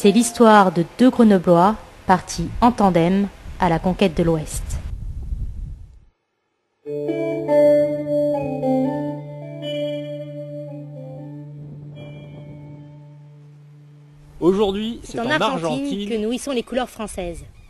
C'est l'histoire de deux Grenoblois partis en tandem à la conquête de l'Ouest. Aujourd'hui, c'est en, Argentine, que nourissons les couleurs françaises.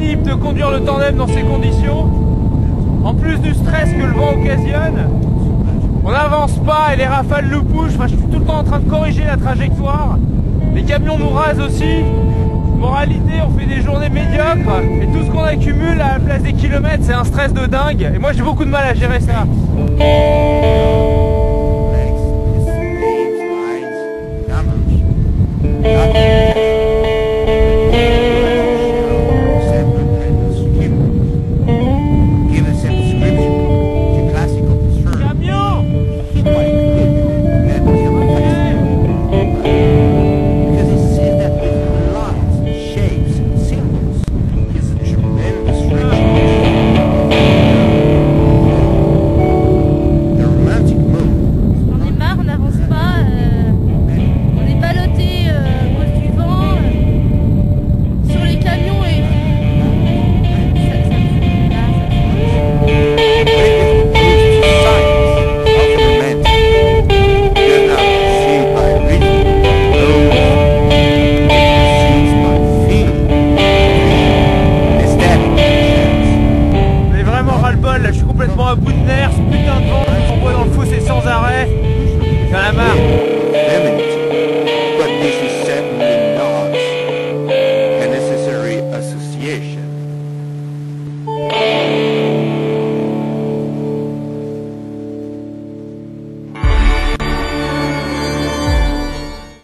de conduire le tandem dans ces conditions. En plus du stress que le vent occasionne, on n'avance pas et les rafales nous poussent. Enfin, je suis tout le temps en train de corriger la trajectoire. Les camions nous rasent aussi. Moralité, on fait des journées médiocres et tout ce qu'on accumule à la place des kilomètres, c'est un stress de dingue. Et moi, j'ai beaucoup de mal à gérer ça.